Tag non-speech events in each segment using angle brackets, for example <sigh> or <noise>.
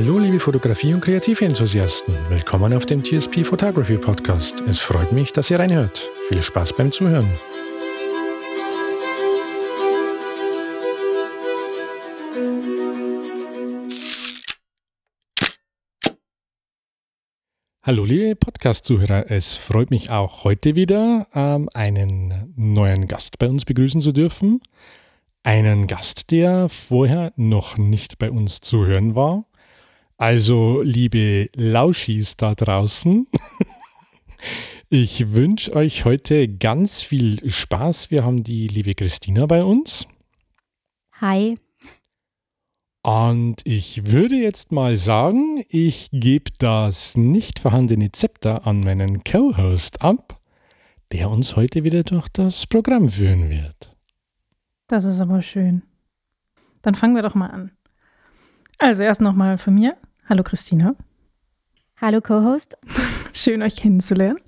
Hallo liebe Fotografie- und Kreativenthusiasten, willkommen auf dem TSP Photography Podcast. Es freut mich, dass ihr reinhört. Viel Spaß beim Zuhören. Hallo liebe Podcast-Zuhörer, es freut mich auch heute wieder, ähm, einen neuen Gast bei uns begrüßen zu dürfen. Einen Gast, der vorher noch nicht bei uns zu hören war. Also liebe Lauschis da draußen, <laughs> ich wünsche euch heute ganz viel Spaß. Wir haben die liebe Christina bei uns. Hi. Und ich würde jetzt mal sagen, ich gebe das nicht vorhandene Zepter an meinen Co-Host ab, der uns heute wieder durch das Programm führen wird. Das ist aber schön. Dann fangen wir doch mal an. Also erst nochmal von mir. Hallo Christina. Hallo Co-Host. <laughs> Schön euch kennenzulernen.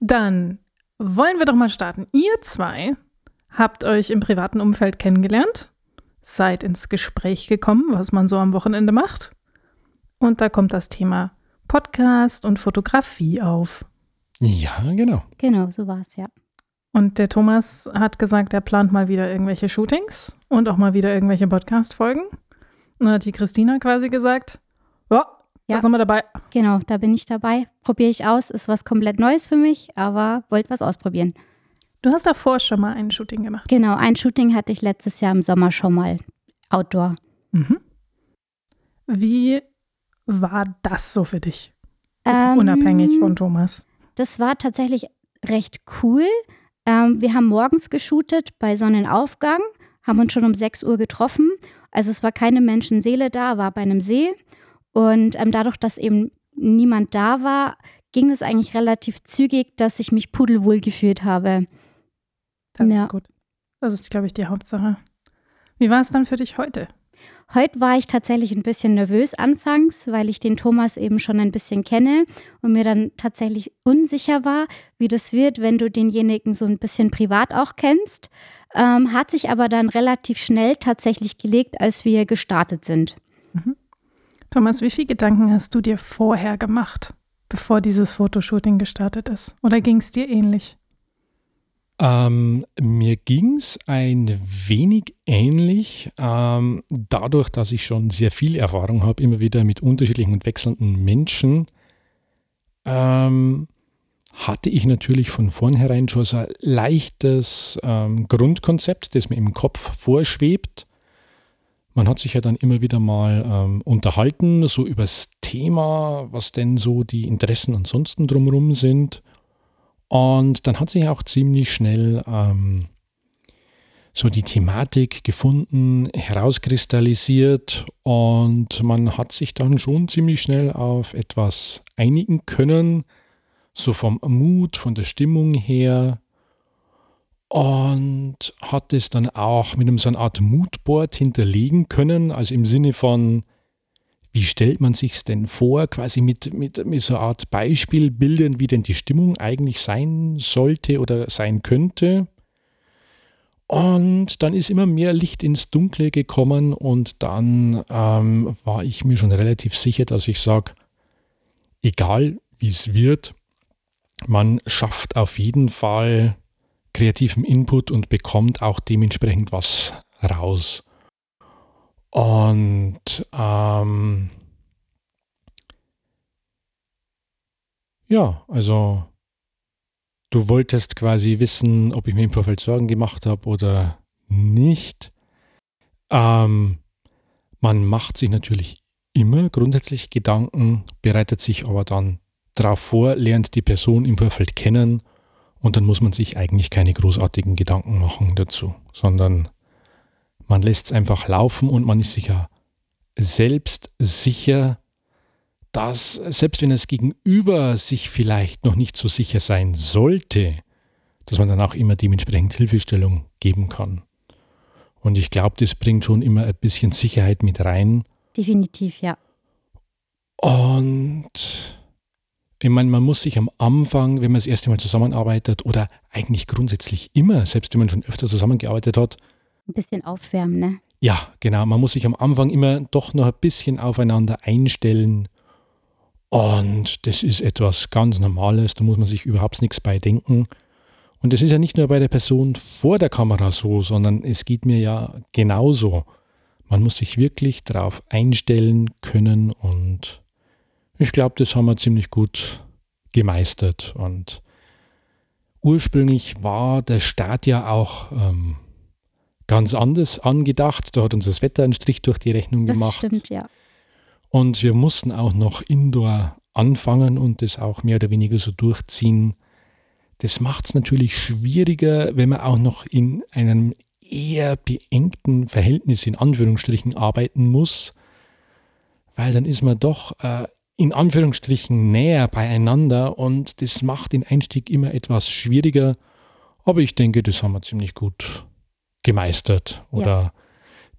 Dann wollen wir doch mal starten. Ihr zwei habt euch im privaten Umfeld kennengelernt seid ins Gespräch gekommen, was man so am Wochenende macht. Und da kommt das Thema Podcast und Fotografie auf. Ja, genau. Genau, so war es, ja. Und der Thomas hat gesagt, er plant mal wieder irgendwelche Shootings und auch mal wieder irgendwelche Podcast-Folgen. Und dann hat die Christina quasi gesagt, ja, ja, da sind wir dabei. Genau, da bin ich dabei. Probiere ich aus, ist was komplett Neues für mich, aber wollte was ausprobieren. Du hast davor schon mal ein Shooting gemacht. Genau, ein Shooting hatte ich letztes Jahr im Sommer schon mal. Outdoor. Mhm. Wie war das so für dich? Ähm, unabhängig von Thomas. Das war tatsächlich recht cool. Ähm, wir haben morgens geshootet bei Sonnenaufgang, haben uns schon um 6 Uhr getroffen. Also es war keine Menschenseele da, war bei einem See. Und ähm, dadurch, dass eben niemand da war, ging es eigentlich relativ zügig, dass ich mich pudelwohl gefühlt habe. Das ja. ist gut. Das ist, glaube ich, die Hauptsache. Wie war es dann für dich heute? Heute war ich tatsächlich ein bisschen nervös anfangs, weil ich den Thomas eben schon ein bisschen kenne und mir dann tatsächlich unsicher war, wie das wird, wenn du denjenigen so ein bisschen privat auch kennst. Ähm, hat sich aber dann relativ schnell tatsächlich gelegt, als wir gestartet sind. Thomas, wie viele Gedanken hast du dir vorher gemacht, bevor dieses Fotoshooting gestartet ist? Oder ging es dir ähnlich? Ähm, mir ging es ein wenig ähnlich, ähm, dadurch, dass ich schon sehr viel Erfahrung habe, immer wieder mit unterschiedlichen und wechselnden Menschen, ähm, hatte ich natürlich von vornherein schon so ein leichtes ähm, Grundkonzept, das mir im Kopf vorschwebt. Man hat sich ja dann immer wieder mal ähm, unterhalten, so über das Thema, was denn so die Interessen ansonsten drumherum sind. Und dann hat sich auch ziemlich schnell ähm, so die Thematik gefunden, herauskristallisiert. Und man hat sich dann schon ziemlich schnell auf etwas einigen können, so vom Mut, von der Stimmung her und hat es dann auch mit einem so einer Art Moodboard hinterlegen können, also im Sinne von, wie stellt man sich es denn vor, quasi mit, mit, mit so einer Art Beispielbildern, wie denn die Stimmung eigentlich sein sollte oder sein könnte? Und dann ist immer mehr Licht ins Dunkle gekommen und dann ähm, war ich mir schon relativ sicher, dass ich sage, egal wie es wird, man schafft auf jeden Fall kreativen Input und bekommt auch dementsprechend was raus. Und ähm, ja, also du wolltest quasi wissen, ob ich mir im Vorfeld Sorgen gemacht habe oder nicht. Ähm, man macht sich natürlich immer grundsätzlich Gedanken, bereitet sich aber dann darauf vor, lernt die Person im Vorfeld kennen und dann muss man sich eigentlich keine großartigen Gedanken machen dazu, sondern man lässt es einfach laufen und man ist sich ja selbst sicher, dass selbst wenn das Gegenüber sich vielleicht noch nicht so sicher sein sollte, dass man dann auch immer dementsprechend Hilfestellung geben kann. Und ich glaube, das bringt schon immer ein bisschen Sicherheit mit rein. Definitiv, ja. Und ich meine, man muss sich am Anfang, wenn man das erste Mal zusammenarbeitet oder eigentlich grundsätzlich immer, selbst wenn man schon öfter zusammengearbeitet hat, ein bisschen aufwärmen, ne? Ja, genau. Man muss sich am Anfang immer doch noch ein bisschen aufeinander einstellen. Und das ist etwas ganz Normales. Da muss man sich überhaupt nichts bei denken. Und das ist ja nicht nur bei der Person vor der Kamera so, sondern es geht mir ja genauso. Man muss sich wirklich darauf einstellen können und ich glaube, das haben wir ziemlich gut gemeistert. Und ursprünglich war der Start ja auch ähm, ganz anders angedacht. Da hat uns das Wetter einen Strich durch die Rechnung das gemacht. Stimmt, ja. Und wir mussten auch noch indoor anfangen und das auch mehr oder weniger so durchziehen. Das macht es natürlich schwieriger, wenn man auch noch in einem eher beengten Verhältnis in Anführungsstrichen arbeiten muss, weil dann ist man doch äh, in Anführungsstrichen näher beieinander und das macht den Einstieg immer etwas schwieriger. Aber ich denke, das haben wir ziemlich gut gemeistert. Oder ja.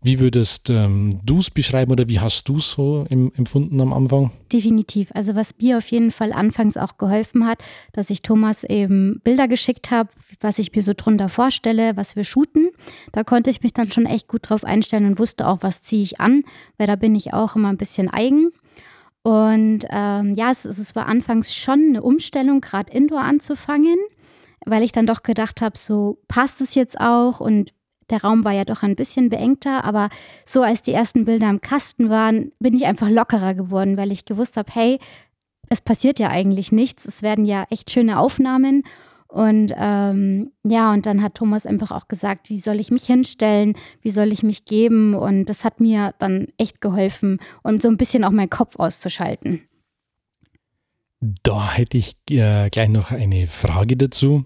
wie würdest ähm, du es beschreiben oder wie hast du es so im, empfunden am Anfang? Definitiv. Also was mir auf jeden Fall anfangs auch geholfen hat, dass ich Thomas eben Bilder geschickt habe, was ich mir so drunter vorstelle, was wir shooten. Da konnte ich mich dann schon echt gut drauf einstellen und wusste auch, was ziehe ich an, weil da bin ich auch immer ein bisschen eigen. Und ähm, ja, es, es war anfangs schon eine Umstellung, gerade Indoor anzufangen, weil ich dann doch gedacht habe, so passt es jetzt auch und der Raum war ja doch ein bisschen beengter, aber so als die ersten Bilder im Kasten waren, bin ich einfach lockerer geworden, weil ich gewusst habe, hey, es passiert ja eigentlich nichts. Es werden ja echt schöne Aufnahmen und ähm, ja, und dann hat Thomas einfach auch gesagt, wie soll ich mich hinstellen, wie soll ich mich geben. Und das hat mir dann echt geholfen, um so ein bisschen auch meinen Kopf auszuschalten. Da hätte ich äh, gleich noch eine Frage dazu.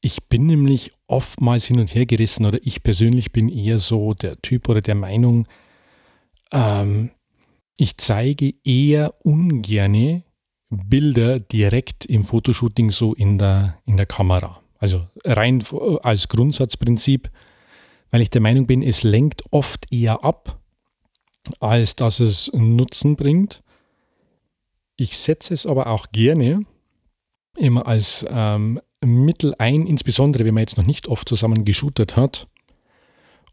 Ich bin nämlich oftmals hin und her gerissen oder ich persönlich bin eher so der Typ oder der Meinung, ähm, ich zeige eher ungerne Bilder direkt im Fotoshooting so in der, in der Kamera. Also rein als Grundsatzprinzip, weil ich der Meinung bin, es lenkt oft eher ab, als dass es Nutzen bringt. Ich setze es aber auch gerne immer als ähm, Mittel ein, insbesondere wenn man jetzt noch nicht oft zusammen geshootet hat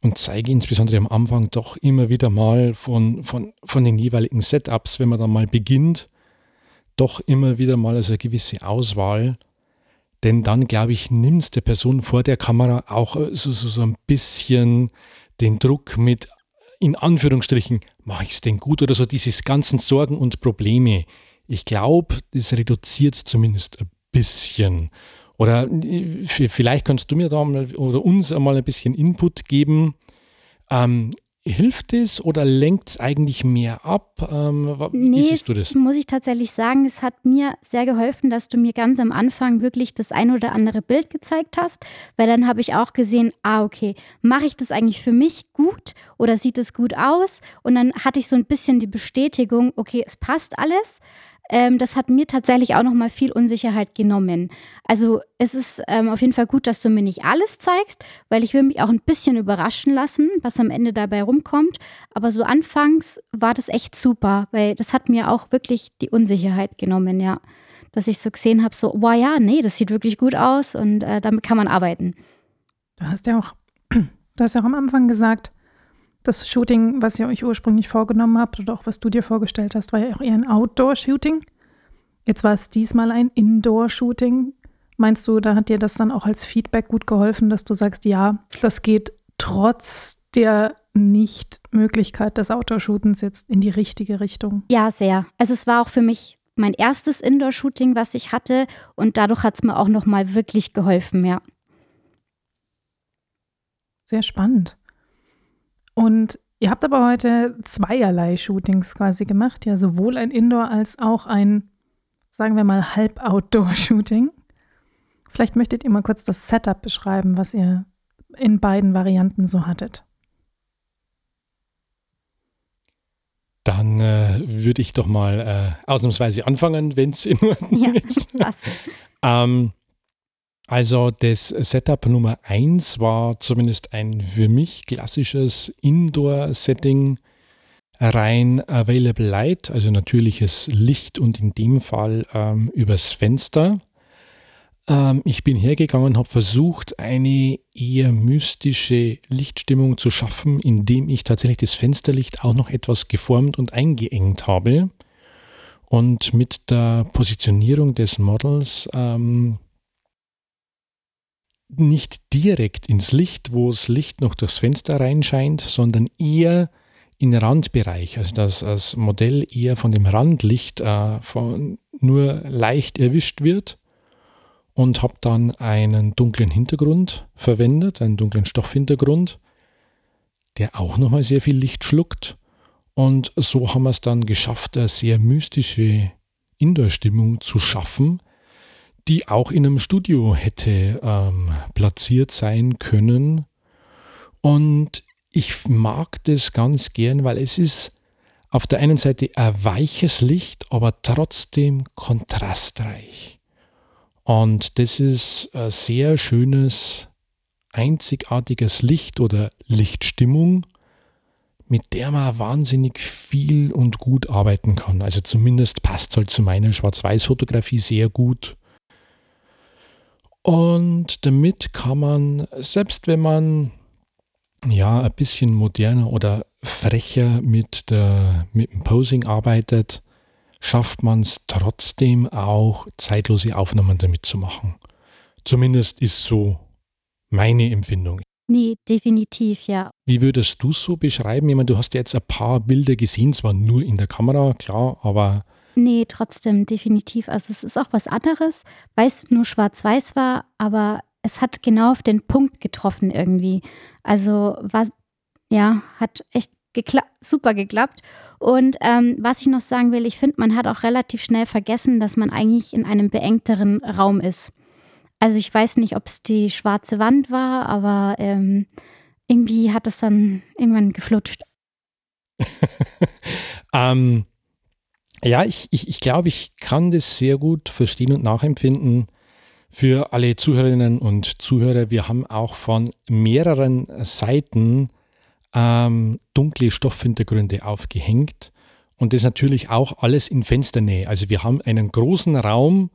und zeige insbesondere am Anfang doch immer wieder mal von, von, von den jeweiligen Setups, wenn man dann mal beginnt, doch immer wieder mal also eine gewisse Auswahl. Denn dann, glaube ich, nimmt es der Person vor der Kamera auch äh, so, so, so ein bisschen den Druck mit, in Anführungsstrichen, mache ich es denn gut oder so, diese ganzen Sorgen und Probleme. Ich glaube, das reduziert es zumindest ein bisschen. Oder äh, vielleicht kannst du mir da mal oder uns einmal ein bisschen Input geben. Ähm, Hilft es oder lenkt es eigentlich mehr ab? Ähm, wie nee, siehst du das? Muss ich tatsächlich sagen, es hat mir sehr geholfen, dass du mir ganz am Anfang wirklich das ein oder andere Bild gezeigt hast, weil dann habe ich auch gesehen, ah, okay, mache ich das eigentlich für mich gut oder sieht es gut aus? Und dann hatte ich so ein bisschen die Bestätigung, okay, es passt alles ähm, das hat mir tatsächlich auch nochmal viel Unsicherheit genommen. Also es ist ähm, auf jeden Fall gut, dass du mir nicht alles zeigst, weil ich will mich auch ein bisschen überraschen lassen, was am Ende dabei rumkommt. Aber so anfangs war das echt super, weil das hat mir auch wirklich die Unsicherheit genommen, ja. Dass ich so gesehen habe, so, wow, ja, nee, das sieht wirklich gut aus und äh, damit kann man arbeiten. Du hast ja auch, <clears throat> du hast ja auch am Anfang gesagt, das Shooting, was ihr euch ursprünglich vorgenommen habt oder auch was du dir vorgestellt hast, war ja auch eher ein Outdoor-Shooting. Jetzt war es diesmal ein Indoor-Shooting. Meinst du, da hat dir das dann auch als Feedback gut geholfen, dass du sagst, ja, das geht trotz der Nichtmöglichkeit des Outdoor-Shootings jetzt in die richtige Richtung? Ja, sehr. Also es war auch für mich mein erstes Indoor-Shooting, was ich hatte und dadurch hat es mir auch nochmal wirklich geholfen, ja. Sehr spannend. Und ihr habt aber heute zweierlei Shootings quasi gemacht, ja, sowohl ein Indoor- als auch ein, sagen wir mal, Halb-Outdoor-Shooting. Vielleicht möchtet ihr mal kurz das Setup beschreiben, was ihr in beiden Varianten so hattet. Dann äh, würde ich doch mal äh, ausnahmsweise anfangen, wenn es in Ordnung ja, ist. <laughs> Passt. ähm, also das Setup Nummer 1 war zumindest ein für mich klassisches Indoor-Setting. Rein Available Light, also natürliches Licht und in dem Fall ähm, übers Fenster. Ähm, ich bin hergegangen, habe versucht, eine eher mystische Lichtstimmung zu schaffen, indem ich tatsächlich das Fensterlicht auch noch etwas geformt und eingeengt habe. Und mit der Positionierung des Models ähm, nicht direkt ins Licht, wo das Licht noch durchs Fenster reinscheint, sondern eher in den Randbereich. Also dass das Modell eher von dem Randlicht äh, von, nur leicht erwischt wird und habe dann einen dunklen Hintergrund verwendet, einen dunklen Stoffhintergrund, der auch nochmal sehr viel Licht schluckt. Und so haben wir es dann geschafft, eine sehr mystische Indoor-Stimmung zu schaffen, die auch in einem Studio hätte ähm, platziert sein können. Und ich mag das ganz gern, weil es ist auf der einen Seite ein weiches Licht, aber trotzdem kontrastreich. Und das ist ein sehr schönes, einzigartiges Licht oder Lichtstimmung, mit der man wahnsinnig viel und gut arbeiten kann. Also zumindest passt es halt zu meiner Schwarz-Weiß-Fotografie sehr gut. Und damit kann man, selbst wenn man ja ein bisschen moderner oder frecher mit, der, mit dem Posing arbeitet, schafft man es trotzdem auch, zeitlose Aufnahmen damit zu machen. Zumindest ist so meine Empfindung. Nee, definitiv, ja. Wie würdest du es so beschreiben? Ich meine, du hast ja jetzt ein paar Bilder gesehen, zwar nur in der Kamera, klar, aber Nee, trotzdem, definitiv. Also es ist auch was anderes, weil es nur schwarz-weiß war, aber es hat genau auf den Punkt getroffen irgendwie. Also war, ja, hat echt gekla super geklappt. Und ähm, was ich noch sagen will, ich finde, man hat auch relativ schnell vergessen, dass man eigentlich in einem beengteren Raum ist. Also ich weiß nicht, ob es die schwarze Wand war, aber ähm, irgendwie hat es dann irgendwann geflutscht. <laughs> ähm, ja, ich, ich, ich glaube, ich kann das sehr gut verstehen und nachempfinden. Für alle Zuhörerinnen und Zuhörer, wir haben auch von mehreren Seiten ähm, dunkle Stoffhintergründe aufgehängt und das natürlich auch alles in Fensternähe. Also wir haben einen großen Raum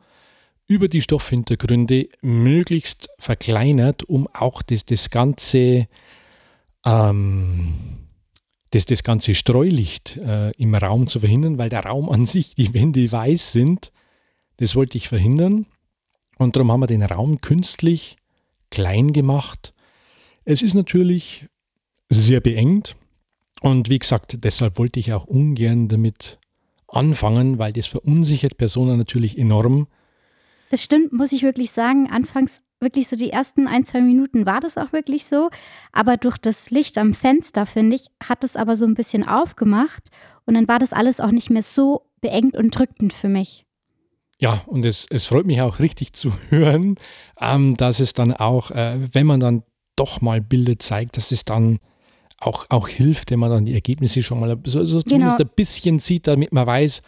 über die Stoffhintergründe möglichst verkleinert, um auch das, das ganze ähm, das, das ganze Streulicht äh, im Raum zu verhindern, weil der Raum an <laughs> sich, die Wände weiß sind, das wollte ich verhindern. Und darum haben wir den Raum künstlich klein gemacht. Es ist natürlich sehr beengt. Und wie gesagt, deshalb wollte ich auch ungern damit anfangen, weil das verunsichert Personen natürlich enorm. Das stimmt, muss ich wirklich sagen. Anfangs wirklich so die ersten ein, zwei Minuten war das auch wirklich so. Aber durch das Licht am Fenster, finde ich, hat es aber so ein bisschen aufgemacht. Und dann war das alles auch nicht mehr so beengt und drückend für mich. Ja, und es, es freut mich auch richtig zu <laughs> hören, ähm, dass es dann auch, äh, wenn man dann doch mal Bilder zeigt, dass es dann auch, auch hilft, wenn man dann die Ergebnisse schon mal so, so genau. zumindest ein bisschen sieht, damit man weiß,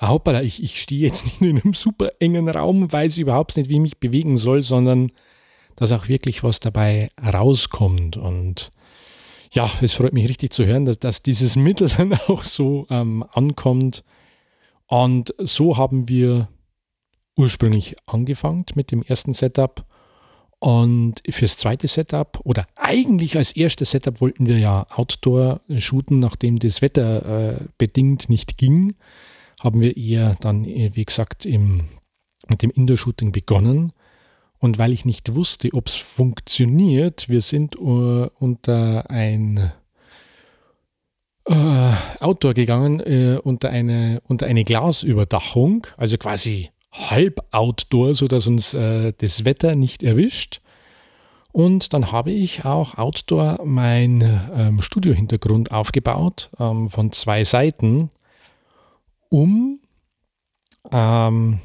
ah, hoppala, ich, ich stehe jetzt nicht in einem super engen Raum, weiß überhaupt nicht, wie ich mich bewegen soll, sondern dass auch wirklich was dabei rauskommt. Und ja, es freut mich richtig zu hören, dass, dass dieses Mittel <laughs> dann auch so ähm, ankommt. Und so haben wir ursprünglich angefangen mit dem ersten Setup. Und fürs zweite Setup oder eigentlich als erstes Setup wollten wir ja Outdoor shooten, nachdem das Wetter äh, bedingt nicht ging haben wir eher dann, äh, wie gesagt, im, mit dem Indoor-Shooting begonnen. Und weil ich nicht wusste, ob es funktioniert, wir sind uh, unter ein uh, Outdoor gegangen, uh, unter, eine, unter eine Glasüberdachung, also quasi halb Outdoor, sodass uns das Wetter nicht erwischt. Und dann habe ich auch Outdoor mein ähm, Studiohintergrund aufgebaut ähm, von zwei Seiten um, ähm,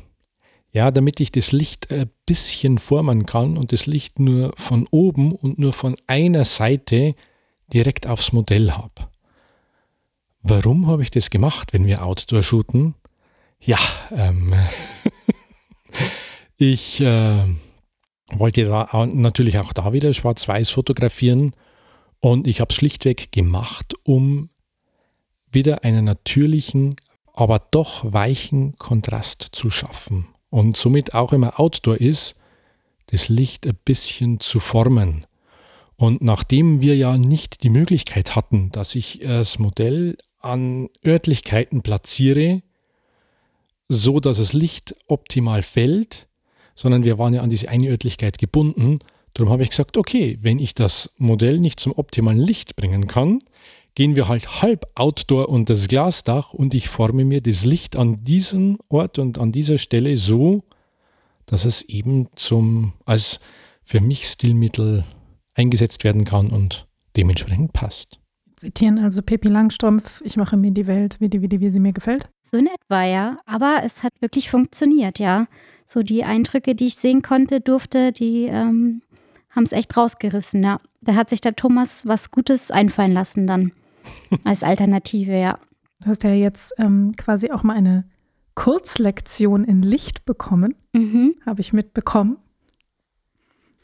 ja, damit ich das Licht ein bisschen formen kann und das Licht nur von oben und nur von einer Seite direkt aufs Modell habe. Warum habe ich das gemacht, wenn wir Outdoor shooten? Ja, ähm, <laughs> ich äh, wollte da natürlich auch da wieder schwarz-weiß fotografieren und ich habe es schlichtweg gemacht, um wieder einen natürlichen aber doch weichen Kontrast zu schaffen. Und somit auch immer Outdoor ist, das Licht ein bisschen zu formen. Und nachdem wir ja nicht die Möglichkeit hatten, dass ich das Modell an Örtlichkeiten platziere, so dass das Licht optimal fällt, sondern wir waren ja an diese eine Örtlichkeit gebunden. Darum habe ich gesagt, okay, wenn ich das Modell nicht zum optimalen Licht bringen kann, gehen wir halt halb outdoor unter das Glasdach und ich forme mir das Licht an diesem Ort und an dieser Stelle so, dass es eben zum als für mich Stilmittel eingesetzt werden kann und dementsprechend passt. Zitieren also Pippi Langstrumpf, ich mache mir die Welt, wie, die, wie, die, wie sie mir gefällt. So in etwa, ja. Aber es hat wirklich funktioniert, ja. So die Eindrücke, die ich sehen konnte, durfte, die ähm, haben es echt rausgerissen, ja. Da hat sich der Thomas was Gutes einfallen lassen dann als Alternative, ja. Du hast ja jetzt ähm, quasi auch mal eine Kurzlektion in Licht bekommen, Mhm. habe ich mitbekommen.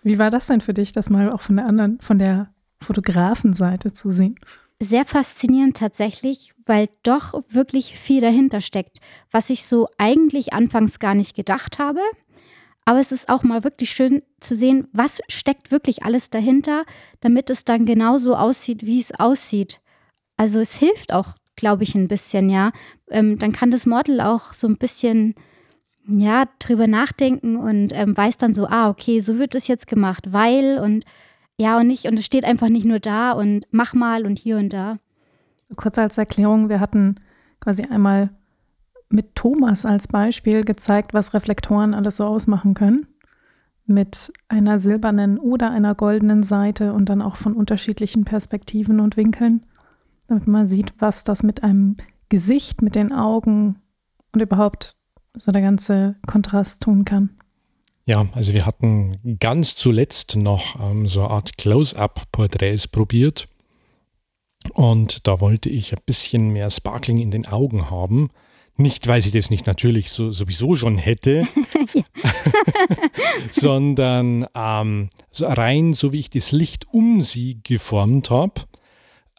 Wie war das denn für dich, das mal auch von der anderen, von der Fotografenseite zu sehen? Sehr faszinierend tatsächlich, weil doch wirklich viel dahinter steckt, was ich so eigentlich anfangs gar nicht gedacht habe. Aber es ist auch mal wirklich schön zu sehen, was steckt wirklich alles dahinter, damit es dann genauso aussieht, wie es aussieht. Also es hilft auch, glaube ich, ein bisschen, ja. Ähm, dann kann das Model auch so ein bisschen, ja, drüber nachdenken und ähm, weiß dann so, ah, okay, so wird es jetzt gemacht, weil und ja und nicht, und es steht einfach nicht nur da und mach mal und hier und da. Kurz als Erklärung, wir hatten quasi einmal mit Thomas als Beispiel gezeigt, was Reflektoren alles so ausmachen können. Mit einer silbernen oder einer goldenen Seite und dann auch von unterschiedlichen Perspektiven und Winkeln, damit man sieht, was das mit einem Gesicht, mit den Augen und überhaupt so der ganze Kontrast tun kann. Ja, also wir hatten ganz zuletzt noch ähm, so eine Art Close-up-Porträts probiert. Und da wollte ich ein bisschen mehr Sparkling in den Augen haben. Nicht, weil sie das nicht natürlich so, sowieso schon hätte, <laughs> sondern ähm, so rein, so wie ich das Licht um sie geformt habe,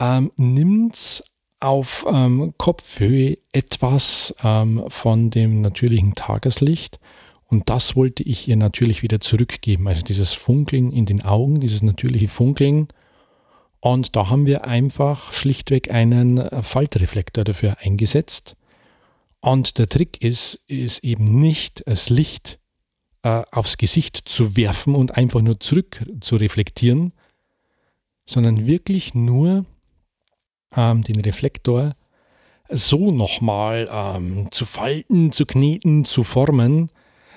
ähm, nimmt auf ähm, Kopfhöhe etwas ähm, von dem natürlichen Tageslicht. Und das wollte ich ihr natürlich wieder zurückgeben. Also dieses Funkeln in den Augen, dieses natürliche Funkeln. Und da haben wir einfach schlichtweg einen äh, Faltreflektor dafür eingesetzt. Und der Trick ist, ist eben nicht das Licht äh, aufs Gesicht zu werfen und einfach nur zurück zu reflektieren, sondern wirklich nur ähm, den Reflektor so nochmal ähm, zu falten, zu kneten, zu formen,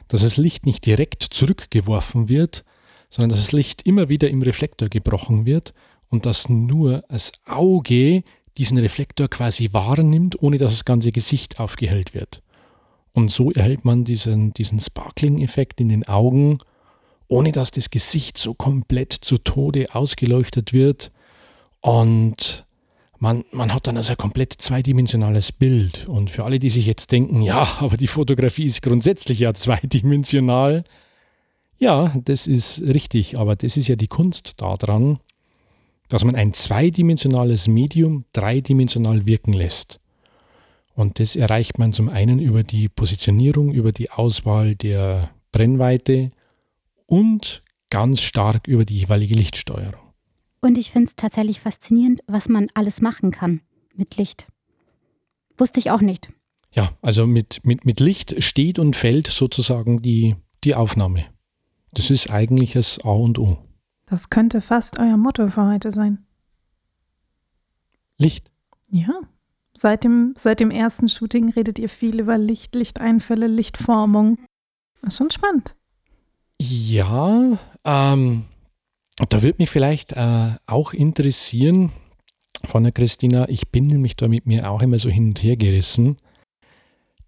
dass das Licht nicht direkt zurückgeworfen wird, sondern dass das Licht immer wieder im Reflektor gebrochen wird und dass nur das Auge diesen Reflektor quasi wahrnimmt, ohne dass das ganze Gesicht aufgehellt wird. Und so erhält man diesen, diesen Sparkling-Effekt in den Augen, ohne dass das Gesicht so komplett zu Tode ausgeleuchtet wird. Und man, man hat dann also ein komplett zweidimensionales Bild. Und für alle, die sich jetzt denken, ja, aber die Fotografie ist grundsätzlich ja zweidimensional. Ja, das ist richtig, aber das ist ja die Kunst daran, dass man ein zweidimensionales Medium dreidimensional wirken lässt. Und das erreicht man zum einen über die Positionierung, über die Auswahl der Brennweite und ganz stark über die jeweilige Lichtsteuerung. Und ich finde es tatsächlich faszinierend, was man alles machen kann mit Licht. Wusste ich auch nicht. Ja, also mit, mit, mit Licht steht und fällt sozusagen die, die Aufnahme. Das ist eigentlich das A und O. Das könnte fast euer Motto für heute sein. Licht. Ja. Seit dem, seit dem ersten Shooting redet ihr viel über Licht, Lichteinfälle, Lichtformung. Das ist schon spannend. Ja, ähm, da würde mich vielleicht äh, auch interessieren von der Christina, ich bin nämlich da mit mir auch immer so hin und her gerissen,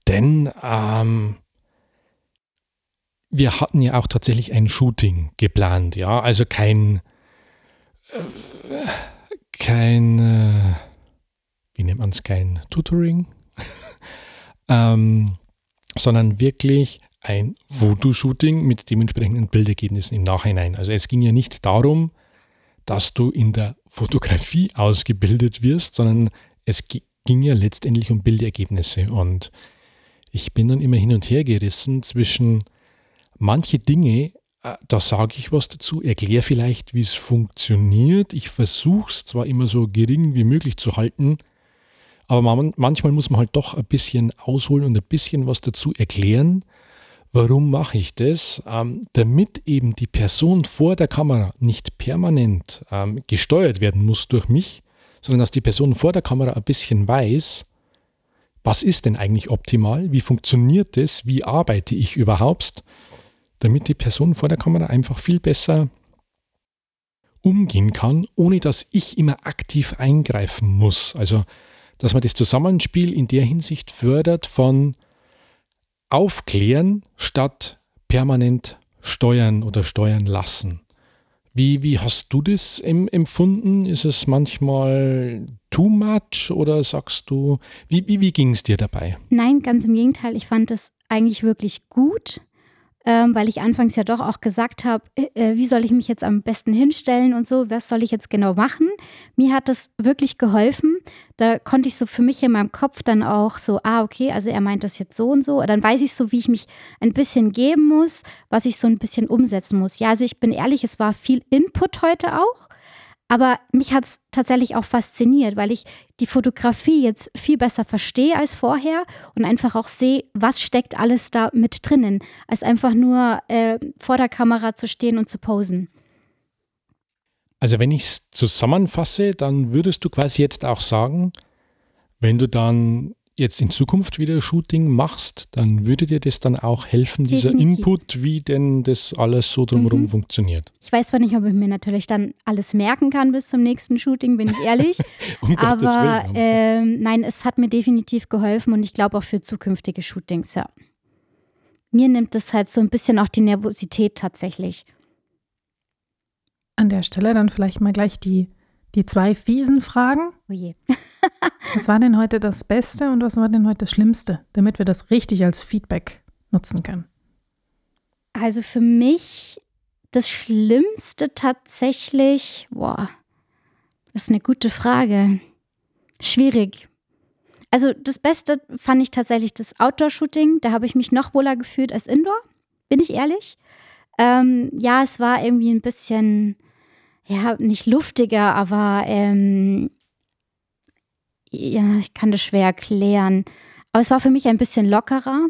denn ähm, wir hatten ja auch tatsächlich ein Shooting geplant, ja, also kein, äh, kein, äh, wie nennt man es, kein Tutoring, <laughs> ähm, sondern wirklich ein Fotoshooting mit dementsprechenden Bildergebnissen im Nachhinein. Also es ging ja nicht darum, dass du in der Fotografie ausgebildet wirst, sondern es ging ja letztendlich um Bildergebnisse. Und ich bin dann immer hin und her gerissen zwischen manche Dinge äh, da sage ich was dazu, erkläre vielleicht, wie es funktioniert. Ich versuche es zwar immer so gering wie möglich zu halten, aber man, manchmal muss man halt doch ein bisschen ausholen und ein bisschen was dazu erklären. Warum mache ich das? Ähm, damit eben die Person vor der Kamera nicht permanent ähm, gesteuert werden muss durch mich, sondern dass die Person vor der Kamera ein bisschen weiß, was ist denn eigentlich optimal, wie funktioniert das, wie arbeite ich überhaupt, damit die Person vor der Kamera einfach viel besser umgehen kann, ohne dass ich immer aktiv eingreifen muss. Also dass man das Zusammenspiel in der Hinsicht fördert von aufklären statt permanent steuern oder steuern lassen. Wie, wie hast du das empfunden? Ist es manchmal too much oder sagst du, wie, wie, wie ging es dir dabei? Nein, ganz im Gegenteil. Ich fand es eigentlich wirklich gut ähm, weil ich anfangs ja doch auch gesagt habe, äh, äh, wie soll ich mich jetzt am besten hinstellen und so, was soll ich jetzt genau machen? Mir hat das wirklich geholfen. Da konnte ich so für mich in meinem Kopf dann auch so, ah, okay, also er meint das jetzt so und so. Dann weiß ich so, wie ich mich ein bisschen geben muss, was ich so ein bisschen umsetzen muss. Ja, also ich bin ehrlich, es war viel Input heute auch. Aber mich hat es tatsächlich auch fasziniert, weil ich die Fotografie jetzt viel besser verstehe als vorher und einfach auch sehe, was steckt alles da mit drinnen, als einfach nur äh, vor der Kamera zu stehen und zu posen. Also wenn ich es zusammenfasse, dann würdest du quasi jetzt auch sagen, wenn du dann jetzt in Zukunft wieder Shooting machst, dann würde dir das dann auch helfen, dieser Definitiv. Input, wie denn das alles so drumherum mhm. funktioniert. Ich weiß zwar nicht, ob ich mir natürlich dann alles merken kann bis zum nächsten Shooting, bin ich ehrlich. <laughs> um aber äh, nein, es hat mir definitiv geholfen und ich glaube auch für zukünftige Shootings, ja. Mir nimmt es halt so ein bisschen auch die Nervosität tatsächlich. An der Stelle dann vielleicht mal gleich die die zwei fiesen Fragen. Oh je. <laughs> was war denn heute das Beste und was war denn heute das Schlimmste, damit wir das richtig als Feedback nutzen können? Also für mich das Schlimmste tatsächlich, boah, das ist eine gute Frage. Schwierig. Also das Beste fand ich tatsächlich das Outdoor-Shooting. Da habe ich mich noch wohler gefühlt als Indoor, bin ich ehrlich. Ähm, ja, es war irgendwie ein bisschen ja, nicht luftiger, aber ähm, ja, ich kann das schwer erklären. Aber es war für mich ein bisschen lockerer,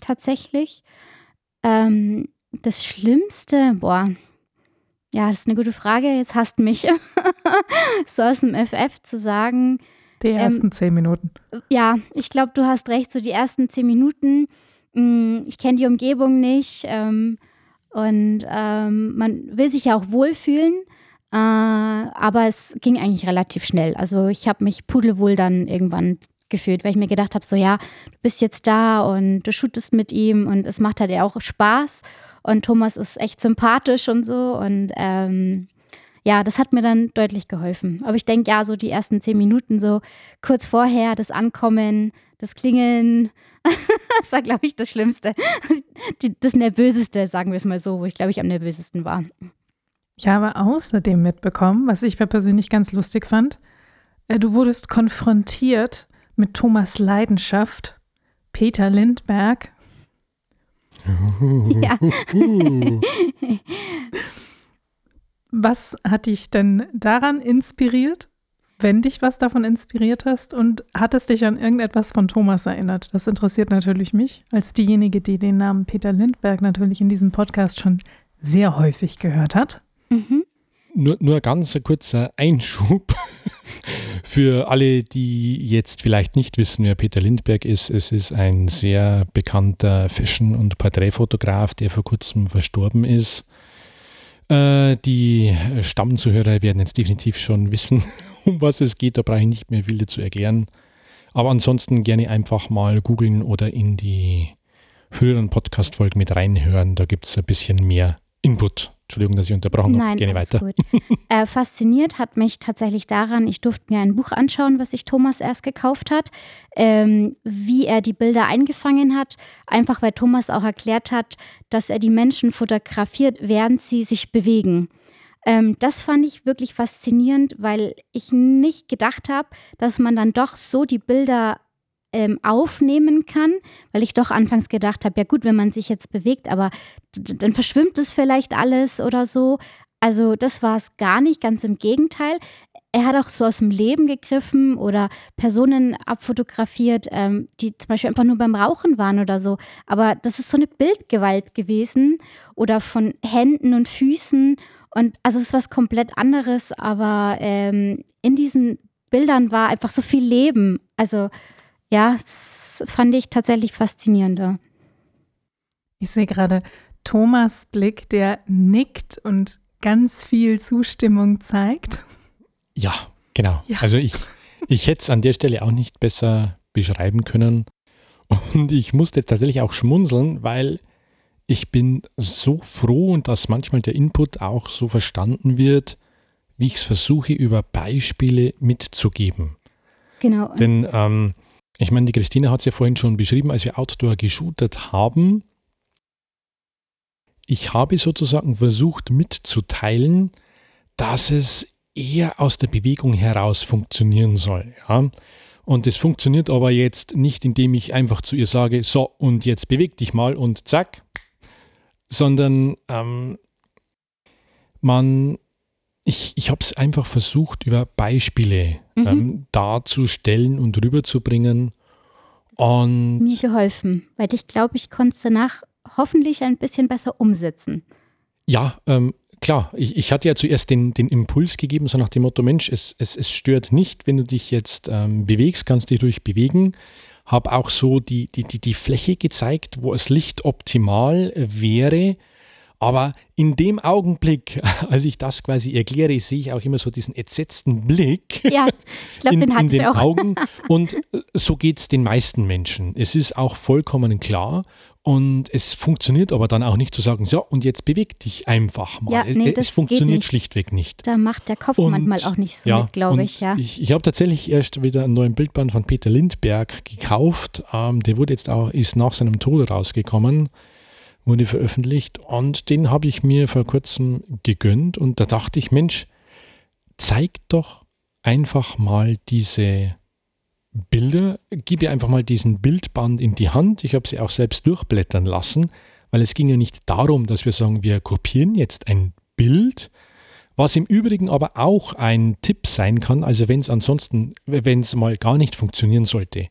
tatsächlich. Ähm, das Schlimmste, boah, ja, das ist eine gute Frage. Jetzt hasst mich, <laughs> so aus dem FF zu sagen. Die ähm, ersten ähm, zehn Minuten. Ja, ich glaube, du hast recht. So die ersten zehn Minuten. Mh, mm, ich kenne die Umgebung nicht. Ähm, und ähm, man will sich ja auch wohlfühlen. Äh, aber es ging eigentlich relativ schnell. Also ich habe mich pudelwohl dann irgendwann gefühlt, weil ich mir gedacht habe, so ja, du bist jetzt da und du shootest mit ihm und es macht halt ja auch Spaß. Und Thomas ist echt sympathisch und so. Und ähm, ja, das hat mir dann deutlich geholfen. Aber ich denke, ja, so die ersten zehn Minuten, so kurz vorher, das Ankommen, das Klingeln, <laughs> das war, glaube ich, das Schlimmste. Das Nervöseste, sagen wir es mal so, wo ich, glaube ich, am nervösesten war. Ich habe außerdem mitbekommen, was ich persönlich ganz lustig fand, äh, du wurdest konfrontiert mit Thomas Leidenschaft, Peter Lindberg. ja. <laughs> <laughs> was hat dich denn daran inspiriert? wenn dich was davon inspiriert hast und hat es dich an irgendetwas von Thomas erinnert? Das interessiert natürlich mich, als diejenige, die den Namen Peter Lindberg natürlich in diesem Podcast schon sehr häufig gehört hat. Mhm. Nur, nur ganz ein kurzer Einschub <laughs> für alle, die jetzt vielleicht nicht wissen, wer Peter Lindberg ist. Es ist ein sehr bekannter Fashion- und Porträtfotograf, der vor kurzem verstorben ist. Äh, die Stammzuhörer werden jetzt definitiv schon wissen, <laughs> um was es geht. Da brauche ich nicht mehr viel dazu erklären. Aber ansonsten gerne einfach mal googeln oder in die früheren Podcast-Folgen mit reinhören. Da gibt es ein bisschen mehr Input. Entschuldigung, dass ich unterbrochen habe. Nein, gerne weiter. Gut. äh, fasziniert hat mich tatsächlich daran, ich durfte mir ein Buch anschauen, was sich Thomas erst gekauft hat, ähm, wie er die Bilder eingefangen hat. Einfach weil Thomas auch erklärt hat, dass er die Menschen fotografiert, während sie sich bewegen. Ähm, das fand ich wirklich faszinierend, weil ich nicht gedacht habe, dass man dann doch so die Bilder ähm, aufnehmen kann, weil ich doch anfangs gedacht habe, ja gut, wenn man sich jetzt bewegt, aber dann verschwimmt es vielleicht alles oder so. Also das war es gar nicht, ganz im Gegenteil. Er hat auch so aus dem Leben gegriffen oder Personen abfotografiert, ähm, die zum Beispiel einfach nur beim Rauchen waren oder so. Aber das ist so eine Bildgewalt gewesen oder von Händen und Füßen. Und also es ist was komplett anderes, aber ähm, in diesen Bildern war einfach so viel Leben. Also ja, das fand ich tatsächlich faszinierender. Ich sehe gerade Thomas Blick, der nickt und ganz viel Zustimmung zeigt. Ja, genau. Ja. Also ich, ich hätte es an der Stelle auch nicht besser beschreiben können. Und ich musste tatsächlich auch schmunzeln, weil ich bin so froh, dass manchmal der Input auch so verstanden wird, wie ich es versuche, über Beispiele mitzugeben. Genau. Denn ähm, ich meine, die Christine hat es ja vorhin schon beschrieben, als wir Outdoor geshootet haben. Ich habe sozusagen versucht mitzuteilen, dass es eher aus der Bewegung heraus funktionieren soll. Ja? Und es funktioniert aber jetzt nicht, indem ich einfach zu ihr sage, so und jetzt beweg dich mal und zack, sondern ähm, man ich, ich habe es einfach versucht, über Beispiele mhm. ähm, darzustellen und rüberzubringen. Und mir geholfen, weil ich glaube, ich konnte es danach hoffentlich ein bisschen besser umsetzen. Ja, ähm, klar. Ich, ich, hatte ja zuerst den, den Impuls gegeben, so nach dem Motto, Mensch, es, es, es stört nicht, wenn du dich jetzt ähm, bewegst, kannst dich ruhig bewegen. Habe auch so die, die, die, die Fläche gezeigt, wo das Licht optimal wäre aber in dem Augenblick, <laughs> als ich das quasi erkläre, sehe ich auch immer so diesen entsetzten Blick <laughs> ja, ich glaub, in, den, in den. Augen. <laughs> Und äh, so geht es den meisten Menschen. Es ist auch vollkommen klar. Und es funktioniert aber dann auch nicht zu sagen, so, und jetzt beweg dich einfach mal. Ja, nee, es, es funktioniert nicht. schlichtweg nicht. Da macht der Kopf und, manchmal auch nicht so ja, mit, glaube ich. Ja. Ich, ich habe tatsächlich erst wieder einen neuen Bildband von Peter Lindberg gekauft. Ähm, der wurde jetzt auch, ist nach seinem Tod rausgekommen wurde veröffentlicht und den habe ich mir vor kurzem gegönnt und da dachte ich, Mensch, zeig doch einfach mal diese Bilder, gib ihr einfach mal diesen Bildband in die Hand. Ich habe sie auch selbst durchblättern lassen, weil es ging ja nicht darum, dass wir sagen, wir kopieren jetzt ein Bild, was im Übrigen aber auch ein Tipp sein kann, also wenn es ansonsten, wenn es mal gar nicht funktionieren sollte,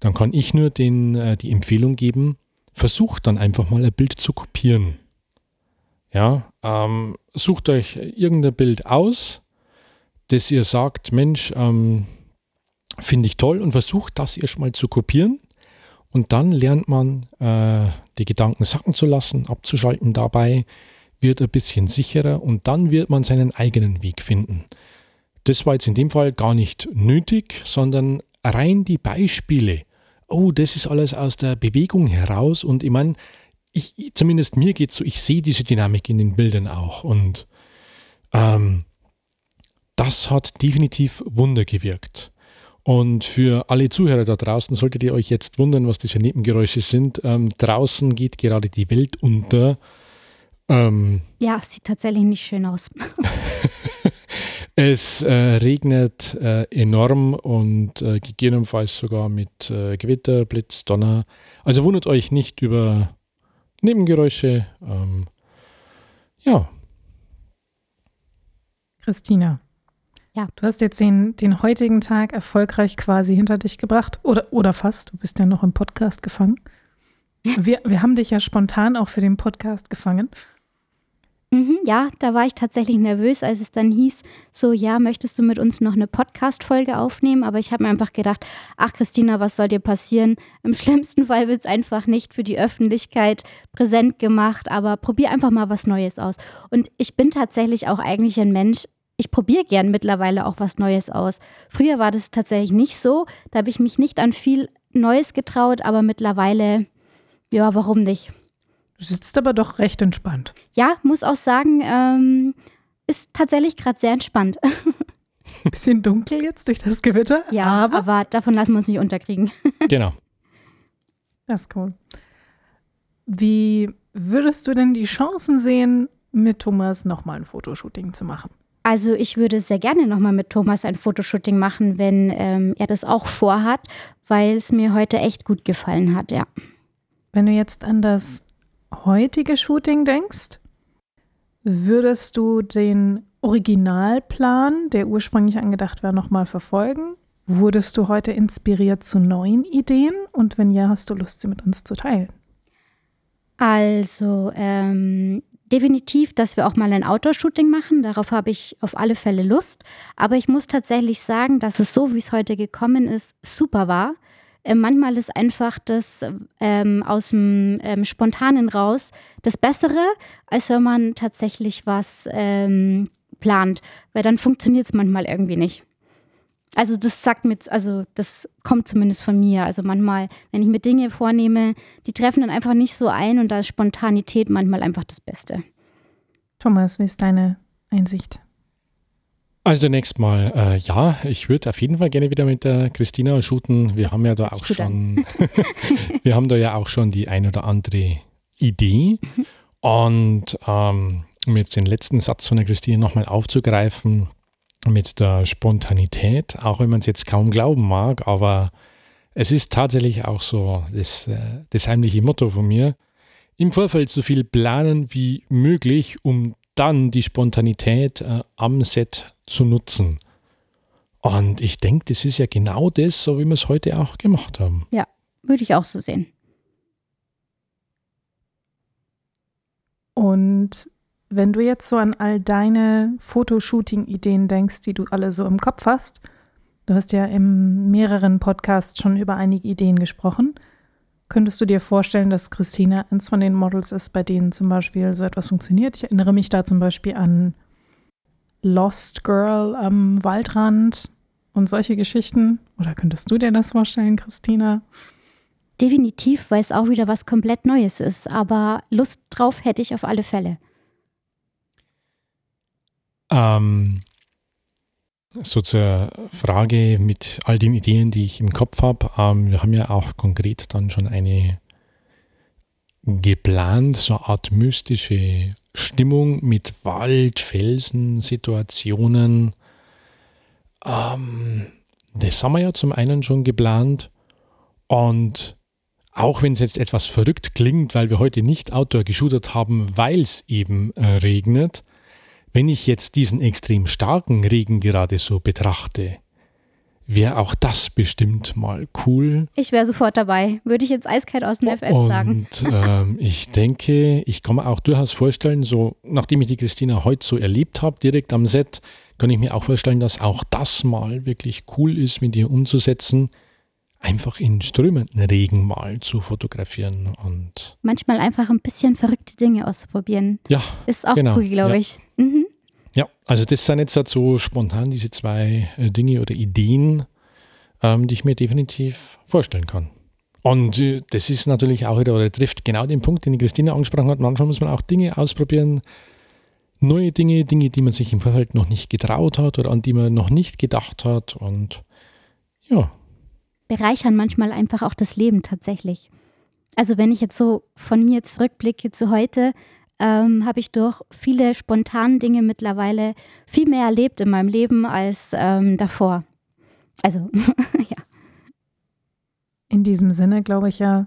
dann kann ich nur den, äh, die Empfehlung geben, versucht dann einfach mal ein Bild zu kopieren. Ja, ähm, sucht euch irgendein Bild aus, das ihr sagt, Mensch, ähm, finde ich toll und versucht das erstmal zu kopieren. Und dann lernt man, äh, die Gedanken sacken zu lassen, abzuschalten dabei, wird ein bisschen sicherer und dann wird man seinen eigenen Weg finden. Das war jetzt in dem Fall gar nicht nötig, sondern rein die Beispiele oh, das ist alles aus der Bewegung heraus. Und ich meine, ich, zumindest mir geht es so, ich sehe diese Dynamik in den Bildern auch. Und ähm, das hat definitiv Wunder gewirkt. Und für alle Zuhörer da draußen solltet ihr euch jetzt wundern, was das für Nebengeräusche sind. Ähm, draußen geht gerade die Welt unter. Ähm, ja, sieht tatsächlich nicht schön aus. <laughs> Es äh, regnet äh, enorm und äh, gegebenenfalls sogar mit äh, Gewitter, Blitz, Donner. Also wundert euch nicht über Nebengeräusche. Ähm, ja. Christina. Ja. Du hast jetzt den, den heutigen Tag erfolgreich quasi hinter dich gebracht oder, oder fast. Du bist ja noch im Podcast gefangen. Wir, wir haben dich ja spontan auch für den Podcast gefangen. Mhm, ja, da war ich tatsächlich nervös, als es dann hieß, so, ja, möchtest du mit uns noch eine Podcast-Folge aufnehmen? Aber ich habe mir einfach gedacht, ach Christina, was soll dir passieren? Im <laughs> schlimmsten Fall wird es einfach nicht für die Öffentlichkeit präsent gemacht, aber probier einfach mal was Neues aus. Und ich bin tatsächlich auch eigentlich ein Mensch, ich probiere gern mittlerweile auch was Neues aus. Früher war das tatsächlich nicht so, da habe ich mich nicht an viel Neues getraut, aber mittlerweile, ja, warum nicht? Du sitzt aber doch recht entspannt. Ja, muss auch sagen, ähm, ist tatsächlich gerade sehr entspannt. Bisschen dunkel jetzt durch das Gewitter. Ja, aber, aber davon lassen wir uns nicht unterkriegen. <laughs> genau. Das ist cool. Wie würdest du denn die Chancen sehen, mit Thomas nochmal ein Fotoshooting zu machen? Also ich würde sehr gerne nochmal mit Thomas ein Fotoshooting machen, wenn ähm, er das auch vorhat, weil es mir heute echt gut gefallen hat, ja. Wenn du jetzt an das heutige Shooting denkst, würdest du den Originalplan, der ursprünglich angedacht war, nochmal verfolgen? Wurdest du heute inspiriert zu neuen Ideen? Und wenn ja, hast du Lust, sie mit uns zu teilen? Also ähm, definitiv, dass wir auch mal ein Outdoor-Shooting machen. Darauf habe ich auf alle Fälle Lust. Aber ich muss tatsächlich sagen, dass es so, wie es heute gekommen ist, super war. Äh, manchmal ist einfach das ähm, aus dem ähm, Spontanen raus das Bessere, als wenn man tatsächlich was ähm, plant. Weil dann funktioniert es manchmal irgendwie nicht. Also das sagt mir, also das kommt zumindest von mir. Also manchmal, wenn ich mir Dinge vornehme, die treffen dann einfach nicht so ein und da ist Spontanität manchmal einfach das Beste. Thomas, wie ist deine Einsicht? Also zunächst mal, äh, ja, ich würde auf jeden Fall gerne wieder mit der Christina shooten. Wir das haben ja da auch schon, <laughs> wir haben da ja auch schon die ein oder andere Idee. Mhm. Und ähm, um jetzt den letzten Satz von der Christina nochmal aufzugreifen, mit der Spontanität, auch wenn man es jetzt kaum glauben mag, aber es ist tatsächlich auch so das, äh, das heimliche Motto von mir. Im Vorfeld so viel planen wie möglich, um dann die Spontanität äh, am Set zu nutzen. Und ich denke, das ist ja genau das, so wie wir es heute auch gemacht haben. Ja, würde ich auch so sehen. Und wenn du jetzt so an all deine Fotoshooting-Ideen denkst, die du alle so im Kopf hast, du hast ja in mehreren Podcasts schon über einige Ideen gesprochen, könntest du dir vorstellen, dass Christina eins von den Models ist, bei denen zum Beispiel so etwas funktioniert? Ich erinnere mich da zum Beispiel an Lost Girl am Waldrand und solche Geschichten. Oder könntest du dir das vorstellen, Christina? Definitiv, weil es auch wieder was komplett Neues ist. Aber Lust drauf hätte ich auf alle Fälle. Ähm, so zur Frage mit all den Ideen, die ich im Kopf habe. Ähm, wir haben ja auch konkret dann schon eine geplant, so eine Art mystische Stimmung mit Wald, Felsen, Situationen. Ähm, das haben wir ja zum einen schon geplant. Und auch wenn es jetzt etwas verrückt klingt, weil wir heute nicht Outdoor geshootet haben, weil es eben äh, regnet, wenn ich jetzt diesen extrem starken Regen gerade so betrachte, wäre auch das bestimmt mal cool. Ich wäre sofort dabei, würde ich jetzt eiskalt aus dem FF sagen. Und ähm, ich denke, ich kann mir auch durchaus vorstellen, so nachdem ich die Christina heute so erlebt habe, direkt am Set, kann ich mir auch vorstellen, dass auch das mal wirklich cool ist, mit ihr umzusetzen einfach in strömenden Regen mal zu fotografieren und manchmal einfach ein bisschen verrückte Dinge auszuprobieren. Ja, ist auch genau, cool, glaube ja. ich. Mhm. Ja, also das sind jetzt halt so spontan diese zwei äh, Dinge oder Ideen, ähm, die ich mir definitiv vorstellen kann. Und äh, das ist natürlich auch wieder, oder trifft genau den Punkt, den die Christina angesprochen hat. Manchmal muss man auch Dinge ausprobieren, neue Dinge, Dinge, die man sich im Vorfeld noch nicht getraut hat oder an die man noch nicht gedacht hat. Und ja, bereichern manchmal einfach auch das Leben tatsächlich. Also wenn ich jetzt so von mir zurückblicke zu heute, ähm, habe ich durch viele spontane Dinge mittlerweile viel mehr erlebt in meinem Leben als ähm, davor. Also, <laughs> ja. In diesem Sinne glaube ich ja,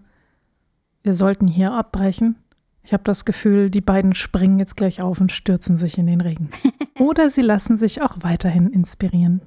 wir sollten hier abbrechen. Ich habe das Gefühl, die beiden springen jetzt gleich auf und stürzen sich in den Regen. <laughs> Oder sie lassen sich auch weiterhin inspirieren.